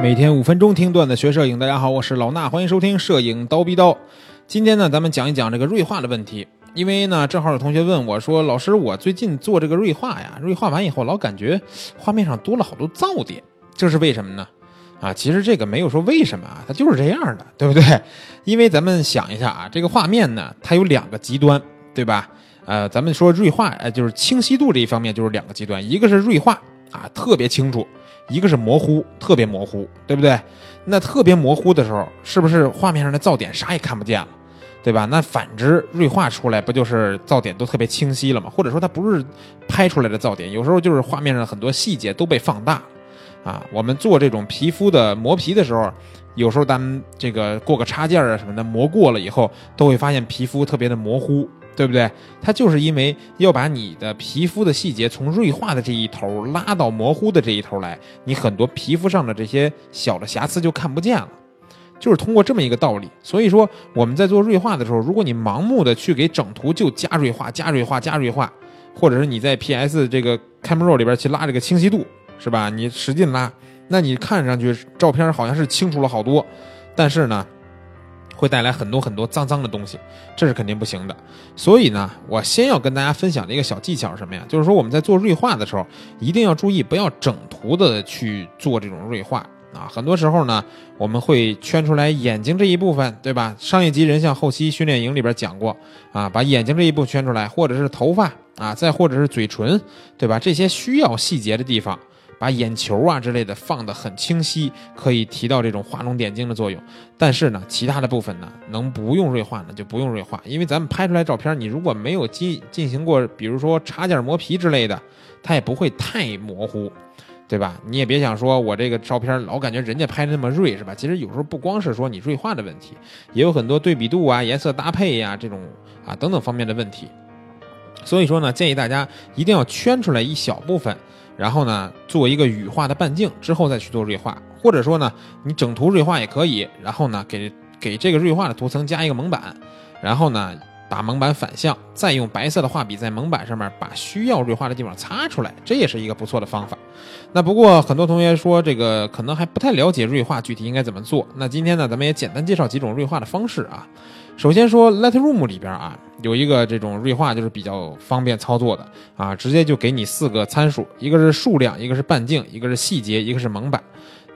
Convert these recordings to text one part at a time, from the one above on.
每天五分钟听段子学摄影，大家好，我是老衲，欢迎收听摄影刀逼刀。今天呢，咱们讲一讲这个锐化的问题。因为呢，正好有同学问我说：“老师，我最近做这个锐化呀，锐化完以后老感觉画面上多了好多噪点，这是为什么呢？”啊，其实这个没有说为什么啊，它就是这样的，对不对？因为咱们想一下啊，这个画面呢，它有两个极端，对吧？呃，咱们说锐化，呃，就是清晰度这一方面就是两个极端，一个是锐化啊，特别清楚。一个是模糊，特别模糊，对不对？那特别模糊的时候，是不是画面上的噪点啥也看不见了，对吧？那反之，锐化出来不就是噪点都特别清晰了吗？或者说它不是拍出来的噪点，有时候就是画面上很多细节都被放大啊。我们做这种皮肤的磨皮的时候，有时候咱们这个过个插件啊什么的磨过了以后，都会发现皮肤特别的模糊。对不对？它就是因为要把你的皮肤的细节从锐化的这一头拉到模糊的这一头来，你很多皮肤上的这些小的瑕疵就看不见了，就是通过这么一个道理。所以说我们在做锐化的时候，如果你盲目的去给整图就加锐化、加锐化、加锐化，或者是你在 PS 这个 Camera Raw 里边去拉这个清晰度，是吧？你使劲拉，那你看上去照片好像是清楚了好多，但是呢？会带来很多很多脏脏的东西，这是肯定不行的。所以呢，我先要跟大家分享的一个小技巧是什么呀？就是说我们在做锐化的时候，一定要注意不要整图的去做这种锐化啊。很多时候呢，我们会圈出来眼睛这一部分，对吧？上一集人像后期训练营里边讲过啊，把眼睛这一部圈出来，或者是头发啊，再或者是嘴唇，对吧？这些需要细节的地方。把眼球啊之类的放得很清晰，可以提到这种画龙点睛的作用。但是呢，其他的部分呢，能不用锐化呢就不用锐化，因为咱们拍出来照片，你如果没有进进行过，比如说插件磨皮之类的，它也不会太模糊，对吧？你也别想说我这个照片老感觉人家拍的那么锐，是吧？其实有时候不光是说你锐化的问题，也有很多对比度啊、颜色搭配呀这种啊等等方面的问题。所以说呢，建议大家一定要圈出来一小部分。然后呢，做一个羽化的半径之后再去做锐化，或者说呢，你整图锐化也可以。然后呢，给给这个锐化的图层加一个蒙版，然后呢，把蒙版反向，再用白色的画笔在蒙版上面把需要锐化的地方擦出来，这也是一个不错的方法。那不过很多同学说这个可能还不太了解锐化具体应该怎么做。那今天呢，咱们也简单介绍几种锐化的方式啊。首先说 Lightroom 里边啊，有一个这种锐化，就是比较方便操作的啊，直接就给你四个参数，一个是数量，一个是半径，一个是细节，一个是蒙版，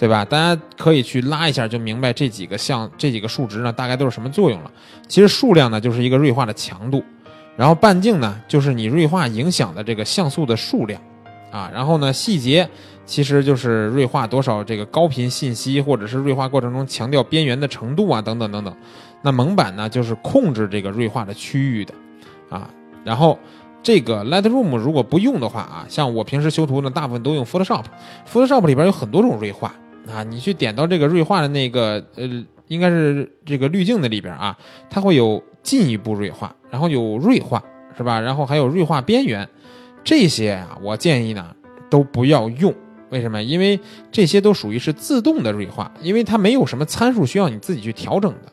对吧？大家可以去拉一下，就明白这几个像这几个数值呢，大概都是什么作用了。其实数量呢，就是一个锐化的强度，然后半径呢，就是你锐化影响的这个像素的数量啊，然后呢，细节其实就是锐化多少这个高频信息，或者是锐化过程中强调边缘的程度啊，等等等等。那蒙版呢，就是控制这个锐化的区域的，啊，然后这个 Lightroom 如果不用的话啊，像我平时修图呢，大部分都用 Photoshop，Photoshop 里边有很多种锐化啊，你去点到这个锐化的那个呃，应该是这个滤镜的里边啊，它会有进一步锐化，然后有锐化是吧？然后还有锐化边缘，这些啊，我建议呢都不要用，为什么？因为这些都属于是自动的锐化，因为它没有什么参数需要你自己去调整的。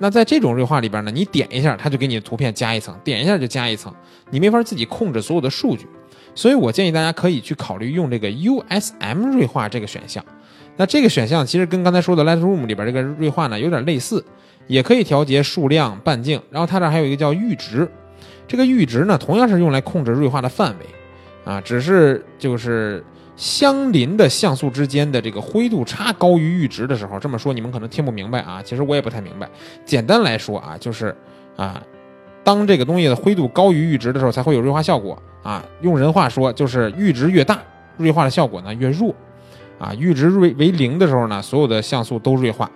那在这种锐化里边呢，你点一下，它就给你的图片加一层；点一下就加一层，你没法自己控制所有的数据。所以我建议大家可以去考虑用这个 USM 锐化这个选项。那这个选项其实跟刚才说的 Lightroom 里边这个锐化呢有点类似，也可以调节数量、半径。然后它这还有一个叫阈值，这个阈值呢同样是用来控制锐化的范围，啊，只是就是。相邻的像素之间的这个灰度差高于阈值的时候，这么说你们可能听不明白啊。其实我也不太明白。简单来说啊，就是啊，当这个东西的灰度高于阈值的时候，才会有锐化效果啊。用人话说，就是阈值越大，锐化的效果呢越弱。啊，阈值为为零的时候呢，所有的像素都锐化。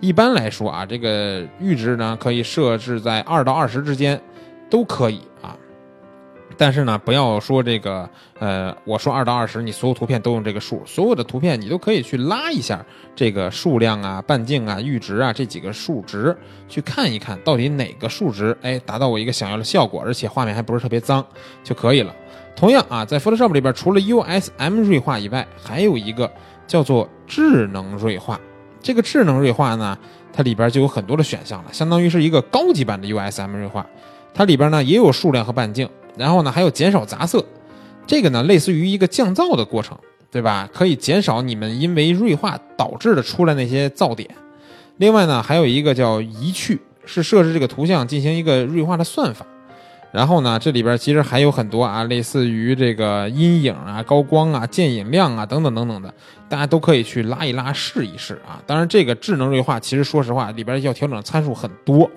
一般来说啊，这个阈值呢可以设置在二到二十之间，都可以啊。但是呢，不要说这个，呃，我说二到二十，你所有图片都用这个数，所有的图片你都可以去拉一下这个数量啊、半径啊、阈值啊这几个数值，去看一看到底哪个数值，哎，达到我一个想要的效果，而且画面还不是特别脏就可以了。同样啊，在 Photoshop 里边，除了 USM 锐化以外，还有一个叫做智能锐化。这个智能锐化呢，它里边就有很多的选项了，相当于是一个高级版的 USM 锐化，它里边呢也有数量和半径。然后呢，还有减少杂色，这个呢类似于一个降噪的过程，对吧？可以减少你们因为锐化导致的出来那些噪点。另外呢，还有一个叫移去，是设置这个图像进行一个锐化的算法。然后呢，这里边其实还有很多啊，类似于这个阴影啊、高光啊、渐影量啊等等等等的，大家都可以去拉一拉试一试啊。当然，这个智能锐化其实说实话里边要调整参数很多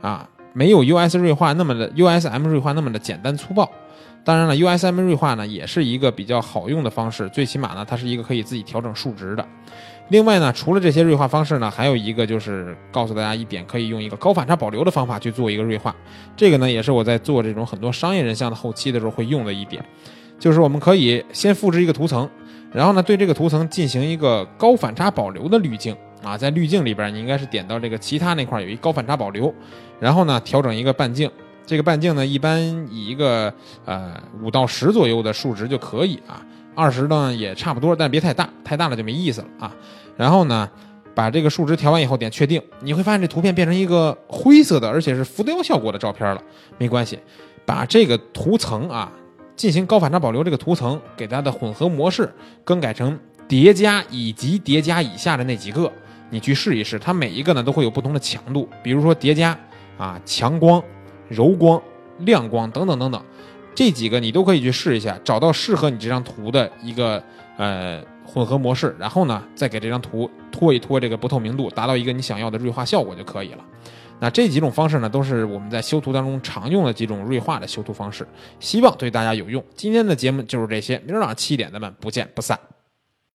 啊，没有 US 锐化那么的 USM 锐化那么的简单粗暴。当然了，USM 锐化呢也是一个比较好用的方式，最起码呢它是一个可以自己调整数值的。另外呢，除了这些锐化方式呢，还有一个就是告诉大家一点，可以用一个高反差保留的方法去做一个锐化。这个呢，也是我在做这种很多商业人像的后期的时候会用的一点，就是我们可以先复制一个图层，然后呢，对这个图层进行一个高反差保留的滤镜啊，在滤镜里边，你应该是点到这个其他那块有一高反差保留，然后呢，调整一个半径，这个半径呢，一般以一个呃五到十左右的数值就可以啊。二十呢也差不多，但别太大，太大了就没意思了啊。然后呢，把这个数值调完以后点确定，你会发现这图片变成一个灰色的，而且是浮雕效果的照片了。没关系，把这个图层啊进行高反差保留，这个图层给它的混合模式更改成叠加以及叠加以下的那几个，你去试一试，它每一个呢都会有不同的强度，比如说叠加啊、强光、柔光、亮光等等等等。这几个你都可以去试一下，找到适合你这张图的一个呃混合模式，然后呢，再给这张图拖一拖这个不透明度，达到一个你想要的锐化效果就可以了。那这几种方式呢，都是我们在修图当中常用的几种锐化的修图方式，希望对大家有用。今天的节目就是这些，明儿早上七点咱们不见不散。